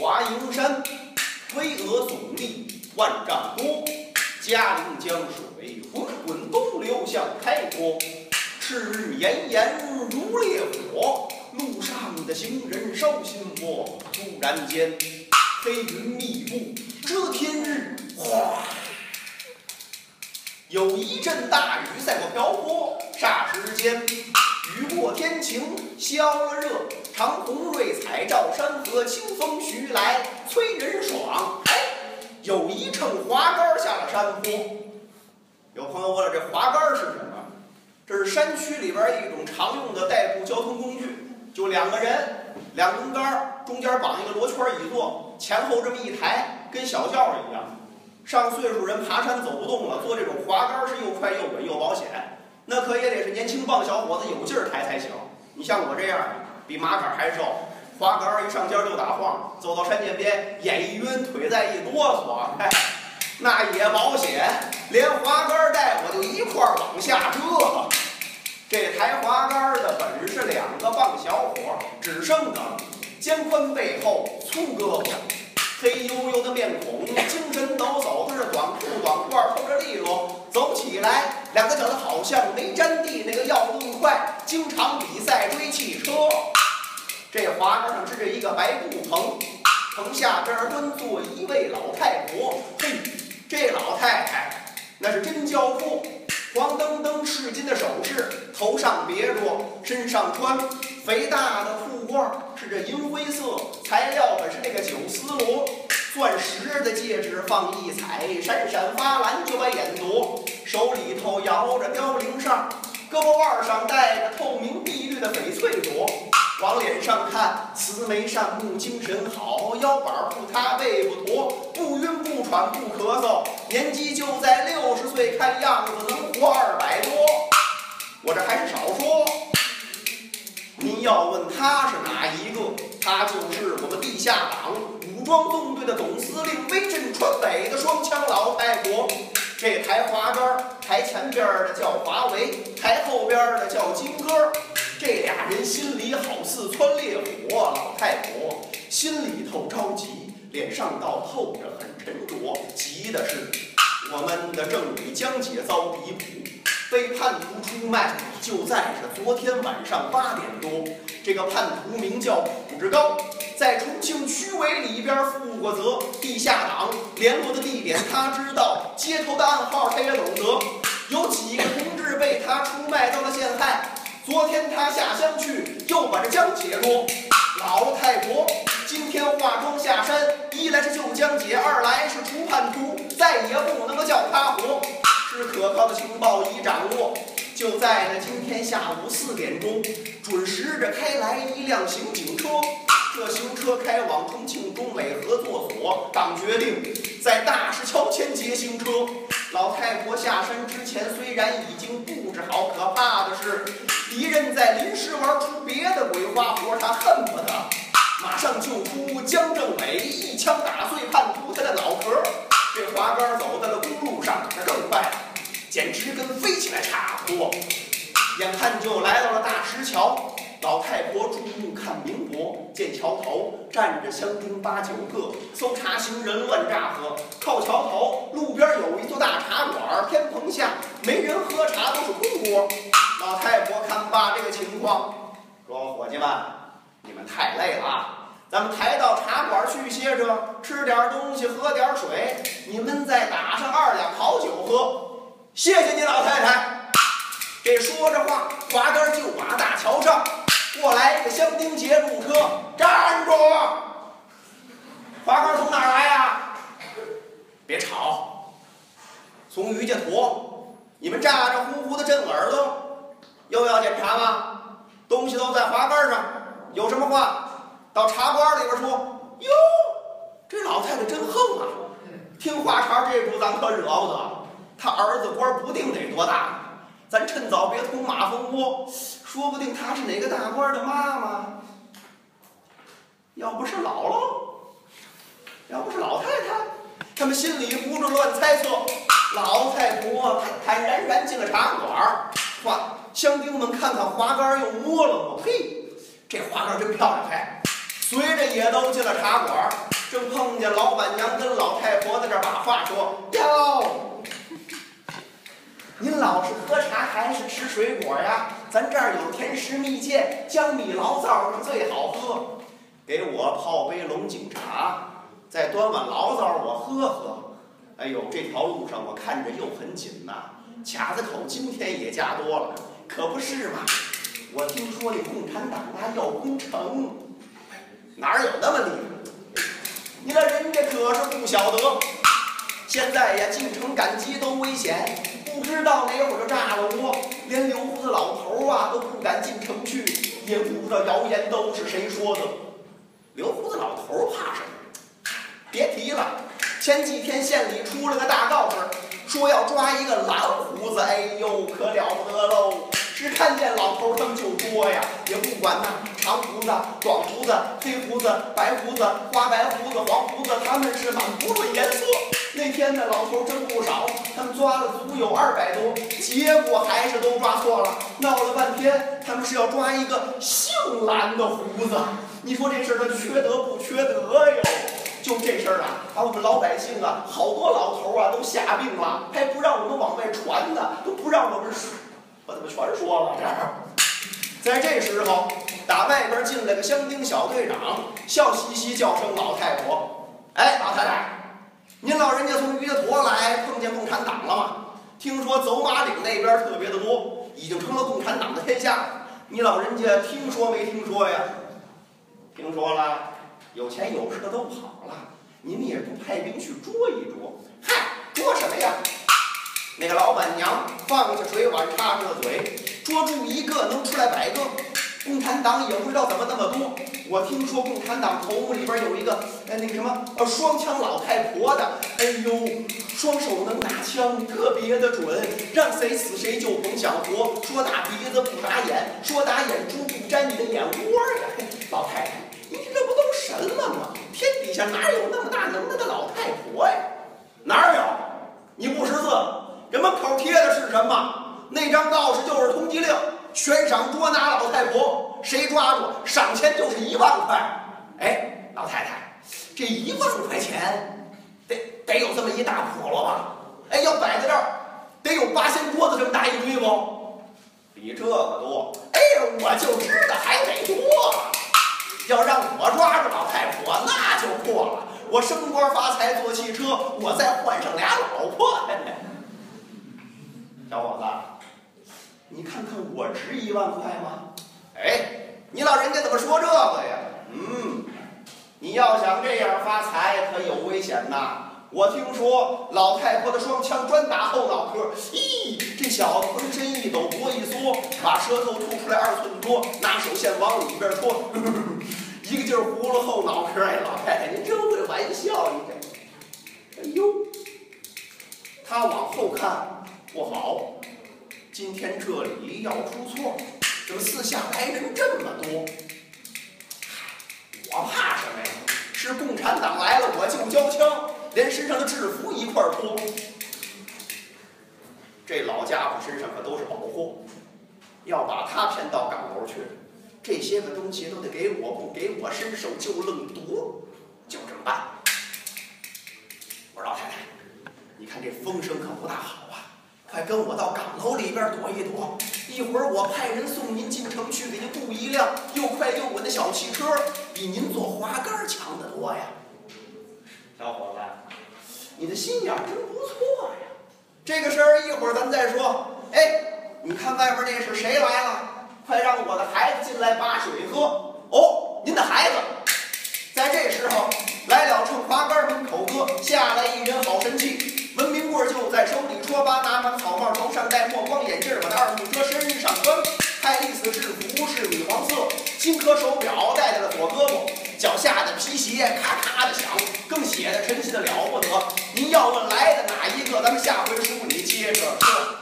华蓥山巍峨耸立万丈多，嘉陵江水滚滚东流向开国。赤日炎炎如烈火，路上的行人烧心窝。突然间，黑云密布遮天日，哗！有一阵大雨在过瓢泼，霎时间，雨过天晴，消了热，长虹瑞彩照山河，清风徐来，催人爽。哎，有一乘滑竿下了山坡。有朋友问了，这滑竿是什么？这是山区里边一种常用的代步交通工具，就两个人，两根杆，中间绑一个罗圈椅座，前后这么一抬，跟小轿一样。上岁数人爬山走不动了，坐这种滑竿是又快又稳又保险。那可也得是年轻棒小伙子有劲儿抬才行。你像我这样，比马杆还瘦，滑杆一上肩就打晃，走到山涧边，眼一晕，腿再一哆嗦，哎，那也保险，连滑杆带我就一块儿往下折。这抬滑杆的本是两个棒小伙，只剩个肩宽背厚粗胳膊。黑黝黝的面孔，精神抖擞，他是短裤短褂，透着利落，走起来两个脚的好像没沾地，那个要动快，经常比赛追汽车。这滑杆上支着一个白布棚，棚下边蹲坐一位老太婆。嘿，这老太太那是真娇妇，黄澄澄赤金的首饰，头上别着，身上穿肥大的裤褂，是这银灰色，材料本是那个九丝罗，钻石的戒指放一彩，闪闪发蓝就把眼夺。手里头摇着凋零扇，胳膊腕上戴着透明碧绿的翡翠镯。往脸上看，慈眉善目，精神好，腰板不塌，背不驼，不晕不喘不咳嗽，年纪就在六十岁，看样子能活二百多。我这还是少说。您要问他是哪一个，他就是我们地下党武装纵队的总司令，威震川北的双枪老太婆。这抬滑竿，抬前边的叫华为，抬后边的叫金戈。这俩人心里好似窜烈火，老太婆心里头着急，脸上倒透着很沉着，急的是我们的正理江姐遭逼捕。被叛徒出卖，就在是昨天晚上八点多。这个叛徒名叫卜志高，在重庆区委里边负过责，地下党联络的地点他知道，接头的暗号他也懂得。有几个同志被他出卖到了陷害。昨天他下乡去，又把这江姐捉。老太婆今天化妆下山，一来是救江姐，二来是除叛徒，再也不能够叫他活。是可靠的情报已掌握，就在那今天下午四点钟，准时着开来一辆刑警车。这行车开往重庆中美合作所，党决定在大石桥前截行车。老太婆下山之前虽然已经布置好，可怕的是敌人在临时玩出别的鬼花活，他恨不得马上救出江政委，一枪打碎叛徒他的脑壳。这滑竿走在了公路上，那更快了，简直跟飞起来差不多。眼看就来到了大石桥，老太婆注目看民国，见桥头站着乡丁八九个，搜查行人乱炸喝。靠桥头路边有一座大茶馆，天棚下没人喝茶，都是空锅。老太婆看罢这个情况，说：“伙计们，你们太累了啊。”咱们抬到茶馆去歇着，吃点东西，喝点水。你们再打上二两好酒喝。谢谢你老太太。这说着话，滑竿就把大桥上过来一个乡丁节入车，站住！滑竿从哪儿来呀？别吵！从于家坨。你们咋咋呼呼的震耳朵？又要检查吗？东西都在滑竿上，有什么话？到茶馆里边说：“哟，这老太太真横啊！听话茬这主咱可惹不得。他儿子官不定得多大，咱趁早别捅马蜂窝，说不定她是哪个大官的妈妈。要不是姥姥，要不是老太太，他们心里不住乱猜测。老太婆坦坦然然进了茶馆，哇！乡丁们看看滑竿，又摸了摸，嘿，这滑竿真漂亮，嘿！随着也都进了茶馆，正碰见老板娘跟老太婆在这把话说：“哟，您老是喝茶还是吃水果呀？咱这儿有甜食蜜饯，江米醪糟是最好喝。给我泡杯龙井茶，再端碗醪糟我喝喝。哎呦，这条路上我看着又很紧呐，卡子口今天也加多了，可不是嘛？我听说那共产党啊要攻城，哪有那么厉害？你那人家可是不晓得。”现在呀，进城赶集都危险，不知道哪会儿就炸了窝。连留胡子老头啊都不敢进城去，也不知道谣言都是谁说的。留胡子老头怕什么？别提了，前几天县里出了个大告示，说要抓一个蓝胡子。哎呦，可了不得喽！只看见老头他们就捉呀，也不管那长胡子、短胡子、黑胡子、白胡子、花白胡子、黄胡子，他们是满不论颜色。那天那老头真不少，抓了足有二百多，结果还是都抓错了。闹了半天，他们是要抓一个姓蓝的胡子。你说这事儿他缺德不缺德哟？就这事儿啊，把我们老百姓啊，好多老头啊都吓病了，还不让我们往外传呢，都不让我们说，我怎么全说了这儿？在这时候，打外边进来个乡丁小队长，笑嘻嘻叫声老太婆：“哎，老太太。”您老人家从于家坨来，碰见共产党了吗？听说走马岭那边特别的多，已经成了共产党的天下。你老人家听说没听说呀？听说了，有钱有势的都跑了，你们也不派兵去捉一捉？嗨，捉什么呀？那个老板娘放下水碗，插上了嘴，捉住一个能出来百个。共产党也不知道怎么那么多。我听说共产党头目里边有一个，呃，那个什么，呃，双枪老太婆的，哎呦，双手能打枪，特别的准，让谁死谁就甭想活。说打鼻子不打眼，说打眼珠不沾你的眼窝呀。老太太，你这不都神了吗？天底下哪有那么大能耐的老太婆呀？哪有？你不识字？这门口贴的是什么？那张告示就是通缉令。悬赏捉拿老太婆，谁抓住赏钱就是一万块。哎，老太太，这一万块钱得得有这么一大笸箩吧？哎，要摆在这儿，得有八仙桌子这么大一堆不？比这个多。哎呀，我就知道还得多。要让我抓住老太婆，那就破了。我升官发财坐汽车，我再换上俩老婆。小伙子。你看看我值一万块吗？哎，你老人家怎么说这个呀？嗯，你要想这样发财，可有危险呐！我听说老太婆的双枪专打后脑壳，咦，这小子浑身一抖，脖一缩，把舌头吐出来二寸多，拿手线往里边戳，一个劲儿葫芦后脑壳。哎，老太太，您真会玩笑，你这。哎呦，他往后看不好。今天这里要出错，怎么四下来人这么多？我怕什么呀？是共产党来了，我就交枪，连身上的制服一块脱。这老家伙身上可都是宝货，要把他骗到岗楼去，这些个东西都得给我，不给我伸手就愣夺，就这么办。我说老太太，你看这风声可不大好。快跟我到岗楼里边躲一躲，一会儿我派人送您进城去，给您雇一辆又快又稳的小汽车，比您坐滑竿强得多呀！小伙子，你的心眼真不错呀！这个事儿一会儿咱再说。哎，你看外边那是谁来了？快让我的孩子进来把水喝。哦，您的孩子。在这时候，来了乘滑竿门口哥，下来一人好手表戴在了左胳膊，脚下的皮鞋咔咔的响，更显得神气的了不得。您要问来的哪一个，咱们下回书里接着说。